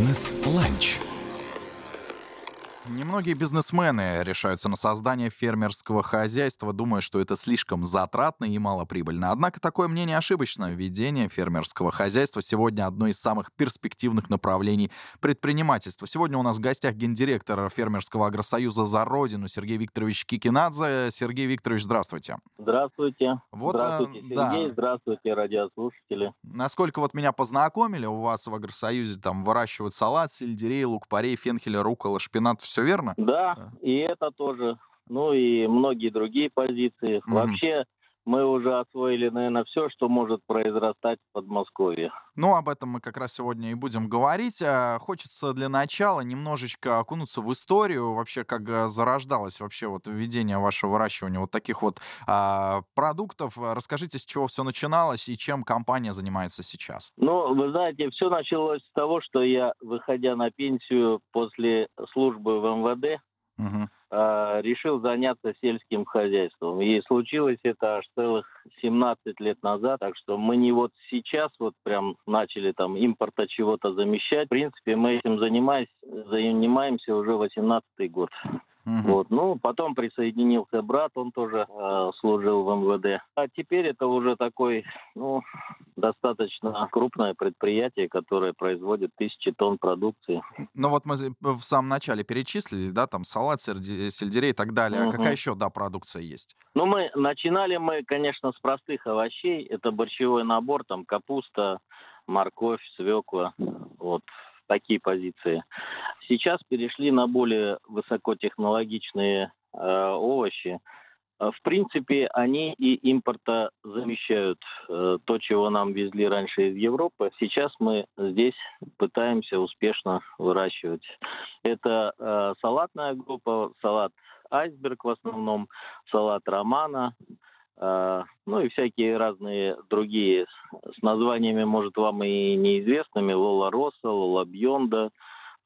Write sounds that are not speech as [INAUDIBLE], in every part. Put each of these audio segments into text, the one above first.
Бизнес-ланч. Немногие бизнесмены решаются на создание фермерского хозяйства, думая, что это слишком затратно и малоприбыльно. Однако такое мнение ошибочно. Ведение фермерского хозяйства сегодня одно из самых перспективных направлений предпринимательства. Сегодня у нас в гостях гендиректор фермерского агросоюза «За Родину» Сергей Викторович Кикинадзе. Сергей Викторович, здравствуйте. Здравствуйте. Вот, здравствуйте, э, Сергей. да. Здравствуйте, радиослушатели. Насколько вот меня познакомили, у вас в агросоюзе там выращивают салат, сельдерей, лук-порей, фенхель, рукола, шпинат. Все верно? Да, Да. и это тоже. Ну и многие другие позиции. Мгм. Вообще мы уже освоили, наверное, все, что может произрастать в Подмосковье. Ну, об этом мы как раз сегодня и будем говорить. А, Хочется для начала немножечко окунуться в историю, вообще, как а, зарождалось вообще вот введение вашего выращивания вот таких вот а, продуктов. Расскажите, с чего все начиналось и чем компания занимается сейчас. Ну, вы знаете, все началось с того, что я, выходя на пенсию после службы в МВД, Мгм. Э, решил заняться сельским хозяйством. И случилось это аж целых 17 лет назад, так что мы не вот сейчас вот прям начали там импорта чего-то замещать. В принципе, мы этим занимаясь, занимаемся уже 18 год. Мгм. Вот. Ну, потом присоединился брат, он тоже э, служил в МВД. А теперь это уже такой, ну, достаточно крупное предприятие, которое производит тысячи тонн продукции. Ну вот мы за- в самом начале перечислили, да, там салат, сельдерей и так далее. А Мгм. какая еще, да, продукция есть? Ну, мы начинали мы, конечно, с простых овощей. Это борщевой набор, там капуста, морковь, свекла. Вот такие позиции. Сейчас перешли на более высокотехнологичные э, овощи. Э, В принципе, они и импорта замещают э, то, чего нам везли раньше из Европы. Сейчас мы здесь пытаемся успешно выращивать. Это э, салатная группа, салат айсберг в основном, салат романа, ну и всякие разные другие с, с названиями, может, вам и неизвестными, Лола Росса, Лола Бьонда,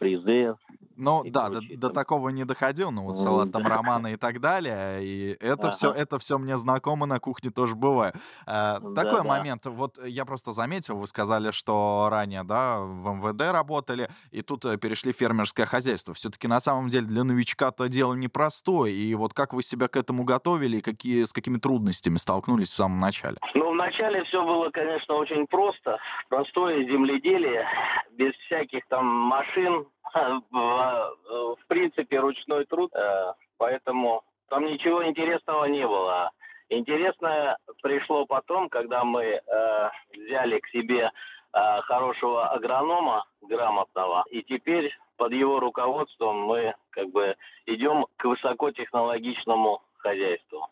Фризе. Ну да, до, до такого не доходил, ну вот М, салат там да. романа и так далее, и это Ага. все, это все мне знакомо на кухне тоже бывает. Э, такой Да-да. момент, вот я просто заметил, вы сказали, что ранее, да, в МВД работали, и тут э, перешли в фермерское хозяйство. Все-таки на самом деле для новичка-то дело непростое, и вот как вы себя к этому готовили, и какие, с какими трудностями столкнулись в самом начале? Ну, вначале все было, конечно, очень просто. Простое земледелие, без всяких там машин. [LAUGHS] В, в принципе, ручной труд. э, Поэтому там ничего интересного не было. Интересное пришло потом, когда мы э, взяли к себе э, хорошего агронома, грамотного, и теперь под его руководством мы как бы идем к высокотехнологичному хозяйству.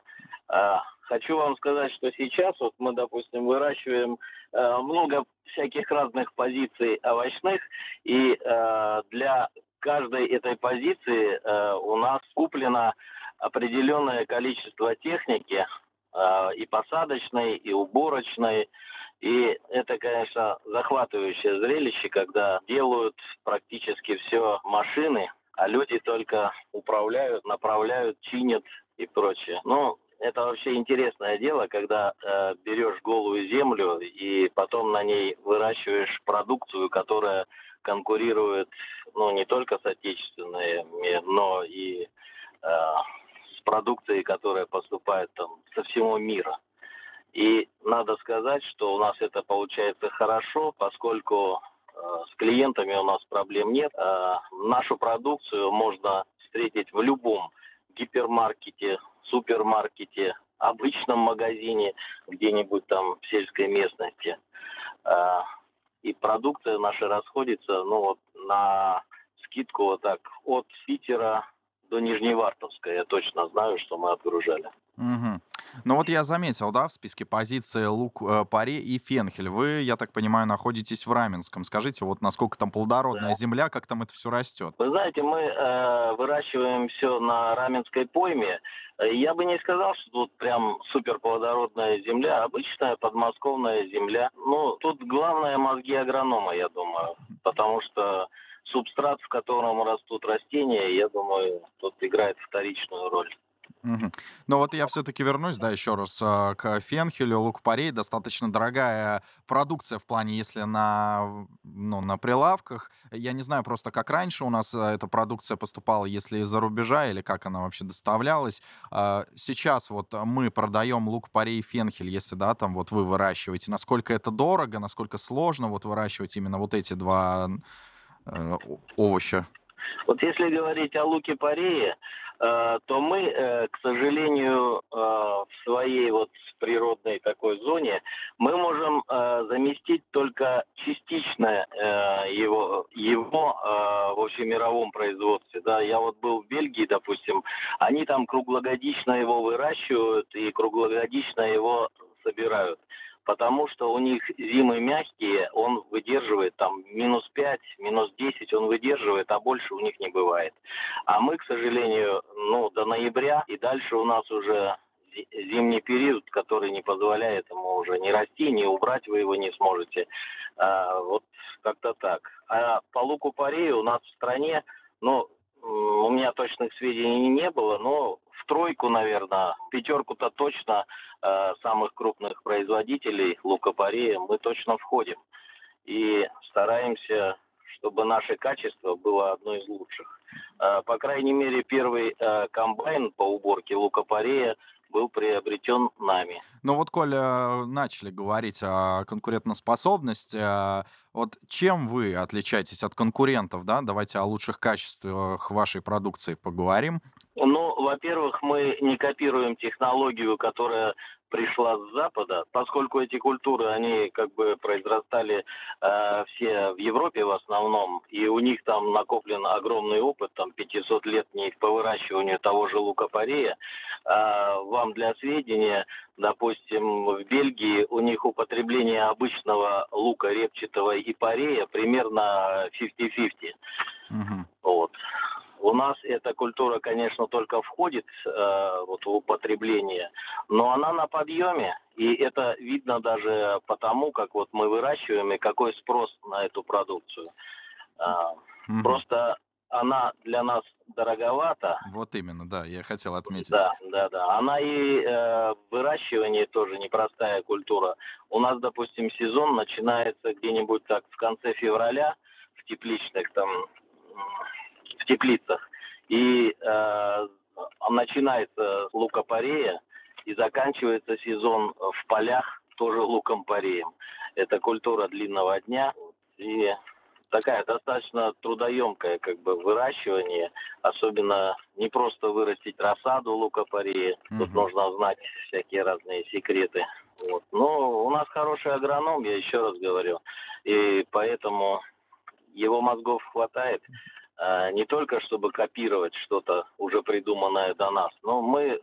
Хочу вам сказать, что сейчас вот мы, допустим, выращиваем э, много всяких разных позиций овощных, и э, для каждой этой позиции э, у нас куплено определенное количество техники э, и посадочной, и уборочной. И это, конечно, захватывающее зрелище, когда делают практически все машины, а люди только управляют, направляют, чинят и прочее. Ну, это вообще интересное дело, когда э, берешь голую землю и потом на ней выращиваешь продукцию, которая конкурирует, ну, не только с отечественными, но и э, с продукцией, которая поступает там со всего мира. И надо сказать, что у нас это получается хорошо, поскольку э, с клиентами у нас проблем нет. Э, нашу продукцию можно встретить в любом гипермаркете, супермаркете, обычном магазине, где-нибудь там в сельской местности. А, И продукция наша расходится, ну вот на скидку вот так от Питера до Нижневартовска. Я точно знаю, что мы отгружали. Мгм. Ну вот я заметил, да, в списке позиции лук, э, паре и фенхель. Вы, я так понимаю, находитесь в Раменском. Скажите, вот насколько там плодородная Да. земля, как там это все растет? Вы знаете, мы э, выращиваем все на Раменской пойме. Я бы не сказал, что тут прям суперплодородная земля, обычная подмосковная земля. Ну, тут главное мозги агронома, я думаю, потому что субстрат, в котором растут растения, я думаю, тут играет вторичную роль. Мгм. Но вот я все-таки вернусь, да, еще раз а, к фенхелю, лук-порей. Достаточно дорогая продукция в плане, если на, ну, на прилавках. Я не знаю просто, как раньше у нас а, эта продукция поступала, если из-за рубежа, или как она вообще доставлялась. А, Сейчас вот мы продаем лук-порей, фенхель, если, да, там вот вы выращиваете. Насколько это дорого, насколько сложно вот выращивать именно вот эти два э, овоща? Вот если говорить о луке-порее, э, то мы, э, к сожалению, э, в своей вот природной такой зоне, мы можем заместить только частично его, его э, в общемировом производстве. Да, я вот был в Бельгии, допустим, они там круглогодично его выращивают и круглогодично его собирают потому что у них зимы мягкие, он выдерживает там минус 5, минус 10 он выдерживает, а больше у них не бывает. А мы, к сожалению, ну, до ноября и дальше у нас уже зи- зимний период, который не позволяет ему уже не расти, не убрать вы его не сможете. А, вот как-то так. А по луку парею у нас в стране, ну, у меня точных сведений не было, но в тройку, наверное, пятерку-то точно э, самых крупных производителей лука-порея мы точно входим. И стараемся, чтобы наше качество было одно из лучших. Э, по крайней мере, первый э, комбайн по уборке лука-порея был приобретен нами. Ну вот, Коля, начали говорить о конкурентоспособности. а Вот чем вы отличаетесь от конкурентов, да? Давайте о лучших качествах вашей продукции поговорим. Ну, во-первых, мы не копируем технологию, которая пришла с Запада, поскольку эти культуры, они как бы произрастали э, все в Европе в основном, и у них там накоплен огромный опыт, там 500 лет не по выращиванию того же лука-порея. А вам для сведения, допустим, в Бельгии у них употребление обычного лука репчатого и порея примерно 50-50. Мгм. Вот. У нас эта культура, конечно, только входит э, вот в употребление, но она на подъеме, и это видно даже потому, как вот мы выращиваем и какой спрос на эту продукцию. А, Мгм. Просто она для нас дороговата, Вот именно, да, я хотел отметить. да, да, да. Она и э, выращивание тоже непростая культура. У нас, допустим, сезон начинается где-нибудь так в конце февраля в тепличных там в теплицах и э, начинается с лука-порея и заканчивается сезон в полях тоже луком-пореем. Это культура длинного дня и такая достаточно трудоемкая как бы выращивание, особенно не просто вырастить рассаду лука-порея, тут Мгм. нужно знать всякие разные секреты. Вот. Но у нас хороший агроном, я еще раз говорю, и поэтому его мозгов хватает не только чтобы копировать что-то уже придуманное до нас, но мы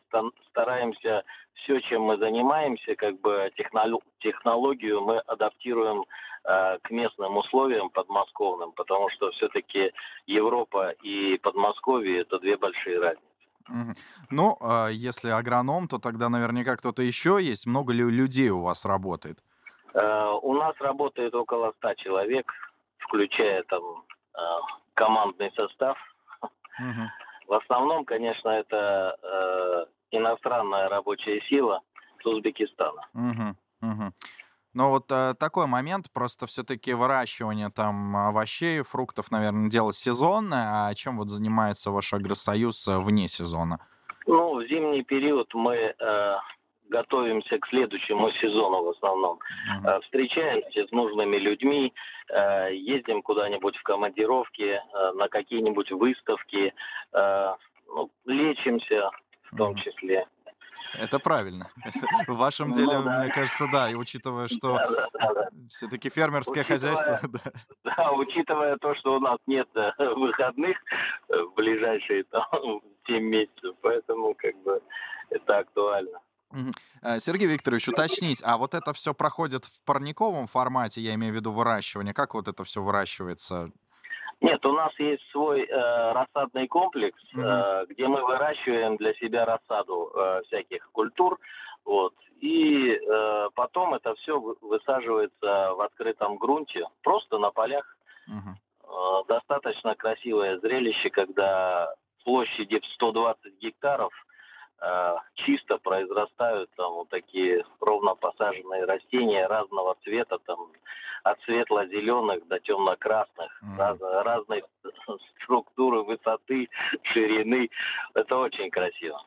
стараемся все, чем мы занимаемся, как бы техноло- технологию мы адаптируем а, к местным условиям подмосковным, потому что все-таки Европа и Подмосковье это две большие разницы. Ну, а если агроном, то тогда наверняка кто-то еще есть. Много ли людей у вас работает? Э, У нас работает около 100 человек, включая там э, командный состав. Мгм. В основном, конечно, это э, иностранная рабочая сила с Узбекистана. Мгм. Мгм. Но вот э, такой момент, просто все-таки выращивание там овощей, фруктов, наверное, дело сезонное, а чем вот занимается ваш агросоюз э, вне сезона? Ну, в зимний период мы э, готовимся к следующему сезону в основном. Э, встречаемся с нужными людьми, э, ездим куда-нибудь в командировки, э, на какие-нибудь выставки, ну, лечимся в том Мгм. числе. Это правильно. [LAUGHS] В вашем Ну деле, да. мне кажется, да, и учитывая, что Да, да, все-таки фермерское Учитывая- хозяйство, [LAUGHS] [LAUGHS] да. Учитывая то, что у нас нет выходных в ближайшие там 7 месяцев, поэтому как бы это актуально. Э, Сергей Викторович, уточнить, а вот это все проходит в парниковом формате, я имею в виду выращивание, как вот это все выращивается? Нет, у нас есть свой э, рассадный комплекс, Мгм. э, где мы выращиваем для себя рассаду э, всяких культур, вот. И э, потом это все высаживается в открытом грунте, просто на полях. Мгм. Э, достаточно красивое зрелище, когда площади в 120 гектаров чисто произрастают там вот такие ровно посаженные растения разного цвета, там от светло-зеленых до темно-красных, mm. раз, разной [LAUGHS] структуры, высоты, ширины. Это очень красиво.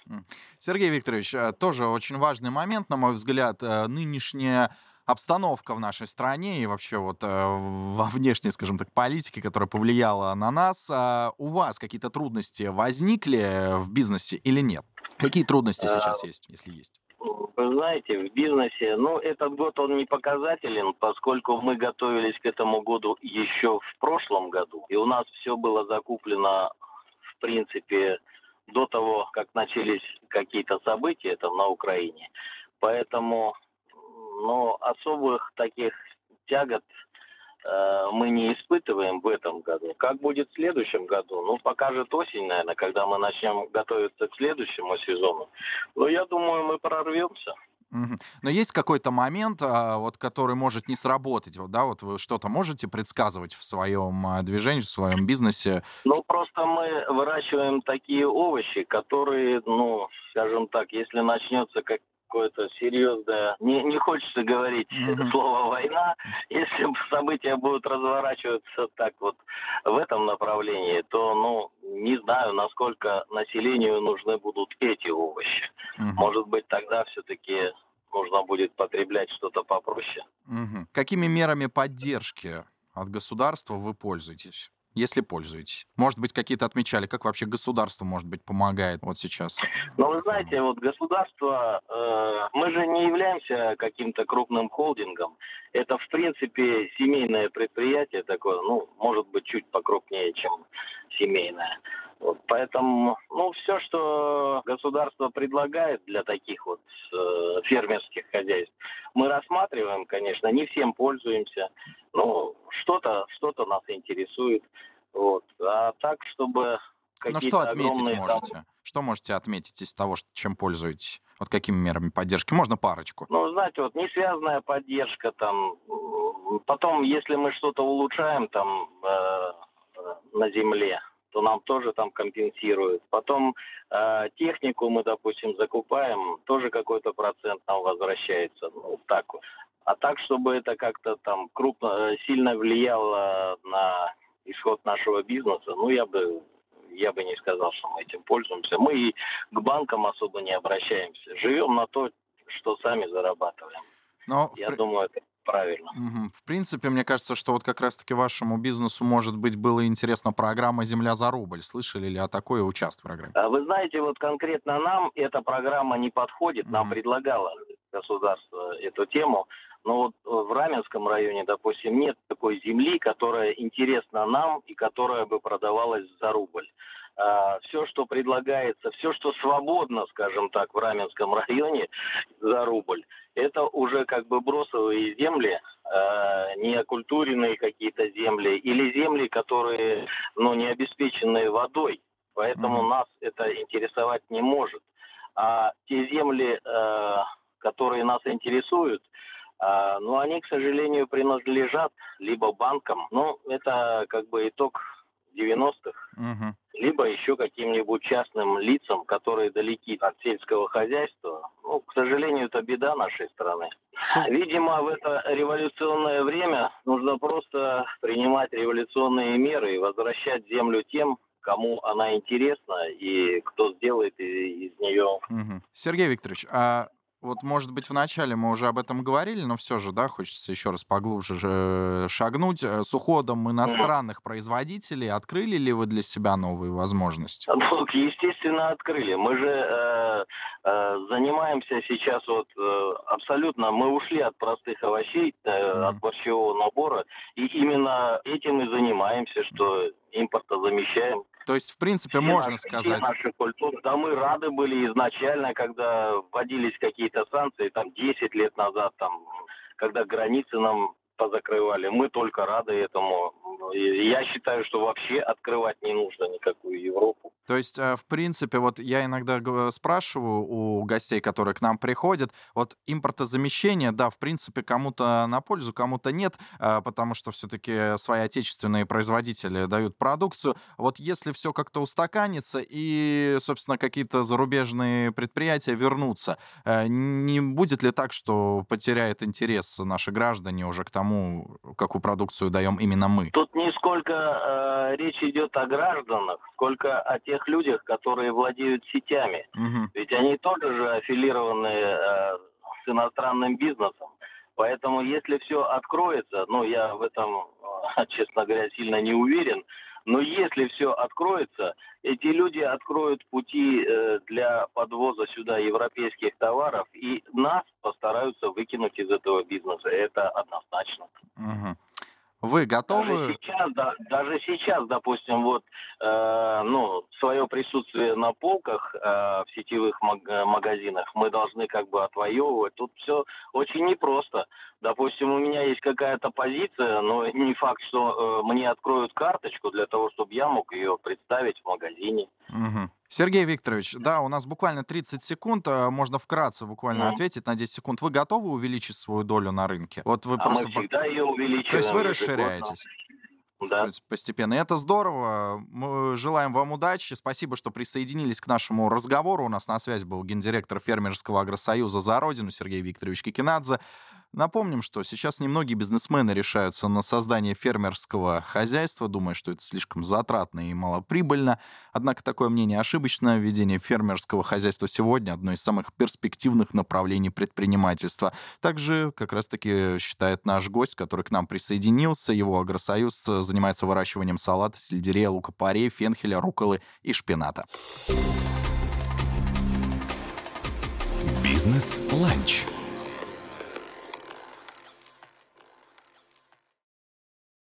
Сергей Викторович, э, тоже очень важный момент, на мой взгляд, э, нынешняя обстановка в нашей стране и вообще вот э, во внешней, скажем так, политике, которая повлияла на нас. А у вас какие-то трудности возникли в бизнесе или нет? Какие трудности а, сейчас есть, если есть? Вы знаете, в бизнесе, ну, этот год он не показателен, поскольку мы готовились к этому году еще в прошлом году, и у нас все было закуплено, в принципе, до того, как начались какие-то события там на Украине. Поэтому но особых таких тягот э, мы не испытываем в этом году. Как будет в следующем году? Ну, покажет осень, наверное, когда мы начнем готовиться к следующему сезону. Но я думаю, мы прорвемся. Но есть какой-то момент, а, вот, который может не сработать, вот, да, вот вы что-то можете предсказывать в своем а, движении, в своем бизнесе? Ну, просто мы выращиваем такие овощи, которые, ну, скажем так, если начнется как какое-то серьезное, не, не хочется говорить [LAUGHS] mm-hmm. слово война, [LAUGHS] если события будут разворачиваться так вот в этом направлении, то, ну, не знаю, насколько населению нужны будут эти овощи. Mm-hmm. Может быть, тогда все-таки нужно будет потреблять что-то попроще. Угу. Какими мерами поддержки от государства вы пользуетесь? Если пользуетесь? Может быть, какие-то отмечали, как вообще государство, может быть, помогает вот сейчас? Ну, вы знаете, вот государство, э, мы же не являемся каким-то крупным холдингом. Это, в принципе, семейное предприятие такое, ну, может быть, чуть покрупнее, чем семейное. Вот, поэтому, ну, все, что государство предлагает для таких вот э, фермерских хозяйств, мы рассматриваем, конечно, не всем пользуемся. Ну, что-то, что-то нас интересует. Вот. А так, чтобы ну что отметить огромные... можете? Что можете отметить из того, чем пользуетесь? Вот какими мерами поддержки? Можно парочку. Ну, знаете, вот не связанная поддержка там. Потом, если мы что-то улучшаем там э, на земле, то нам тоже там компенсируют. Потом э, технику мы, допустим, закупаем, тоже какой-то процент нам возвращается. Ну, так. А так, чтобы это как-то там крупно, сильно влияло на исход нашего бизнеса, ну, я бы я бы не сказал, что мы этим пользуемся. Мы и к банкам особо не обращаемся. Живем на то, что сами зарабатываем. Но я в... думаю, это правильно. Угу. В принципе, мне кажется, что вот как раз-таки вашему бизнесу, может быть, было интересна программа «Земля за рубль». Слышали ли о такой участии в программе? А вы знаете, вот конкретно нам эта программа не подходит. Угу. Нам предлагало государство эту тему. Но вот в Раменском районе, допустим, нет такой земли, которая интересна нам и которая бы продавалась за рубль. А, все, что предлагается, все, что свободно, скажем так, в Раменском районе за рубль, это уже как бы бросовые земли, а, не окультуренные какие-то земли, или земли, которые ну, не обеспеченные водой. Поэтому нас это интересовать не может. А те земли, а, которые нас интересуют, ну, они, к сожалению, принадлежат либо банкам. Ну, это как бы итог 90-х, угу. Либо еще каким-нибудь частным лицам, которые далеки от сельского хозяйства. Ну, к сожалению, это беда нашей страны. Видимо, в это революционное время нужно просто принимать революционные меры и возвращать землю тем, кому она интересна и кто сделает из, нее. Угу. Сергей Викторович, а вот, может быть, вначале мы уже об этом говорили, но все же, да, хочется еще раз поглубже шагнуть. Э, с уходом иностранных производителей открыли ли вы для себя новые возможности? Ну, естественно, открыли. Мы же э, э, занимаемся сейчас вот э, абсолютно, мы ушли от простых овощей, э, от борщевого набора, и именно этим и занимаемся, что импорта замещаем. То есть, в принципе, все можно наши, сказать... Наши культуры, да, мы рады были изначально, когда вводились какие-то санкции, там, 10 лет назад, там, когда границы нам позакрывали. Мы только рады этому. Я считаю, что вообще открывать не нужно никакую Европу. То есть, э, в принципе, вот я иногда спрашиваю у гостей, которые к нам приходят, вот импортозамещение, да, в принципе, кому-то на пользу, кому-то нет, э, потому что все-таки свои отечественные производители дают продукцию. Вот если все как-то устаканится и, собственно, какие-то зарубежные предприятия вернутся, э, не будет ли так, что потеряет интерес наши граждане уже к тому, какую продукцию даем именно мы? Тут не сколько э, речь идет о гражданах, сколько о тех людях, которые владеют сетями. Угу. Ведь они тоже же аффилированы э, с иностранным бизнесом. Поэтому если все откроется, ну я в этом, э, [LAUGHS] честно говоря, сильно не уверен, но если все откроется, эти люди откроют пути э, для подвоза сюда европейских товаров, и нас постараются выкинуть из этого бизнеса. Это однозначно. Угу. Вы готовы? Даже сейчас, да, даже сейчас, допустим, вот, э, ну, свое присутствие на полках э, в сетевых маг- магазинах мы должны как бы отвоевывать. Тут все очень непросто. Допустим, у меня есть какая-то позиция, но не факт, что э, мне откроют карточку для того, чтобы я мог ее представить в магазине. Угу. Сергей Викторович, да, у нас буквально 30 секунд, э, можно вкратце буквально mm. ответить на 10 секунд. Вы готовы увеличить свою долю на рынке? Вот вы а просто... мы всегда ее увеличиваем. То есть вы расширяетесь? Да. Постепенно. И это здорово. Мы желаем вам удачи. Спасибо, что присоединились к нашему разговору. У нас на связи был гендиректор фермерского агросоюза «За Родину» Сергей Викторович Кикинадзе. Напомним, что сейчас немногие бизнесмены решаются на создание фермерского хозяйства, думая, что это слишком затратно и малоприбыльно. Однако такое мнение ошибочно. Введение фермерского хозяйства сегодня одно из самых перспективных направлений предпринимательства. Также как раз-таки считает наш гость, который к нам присоединился. Его агросоюз занимается выращиванием салата, сельдерея, лука-порей, фенхеля, руколы и шпината. Бизнес-ланч.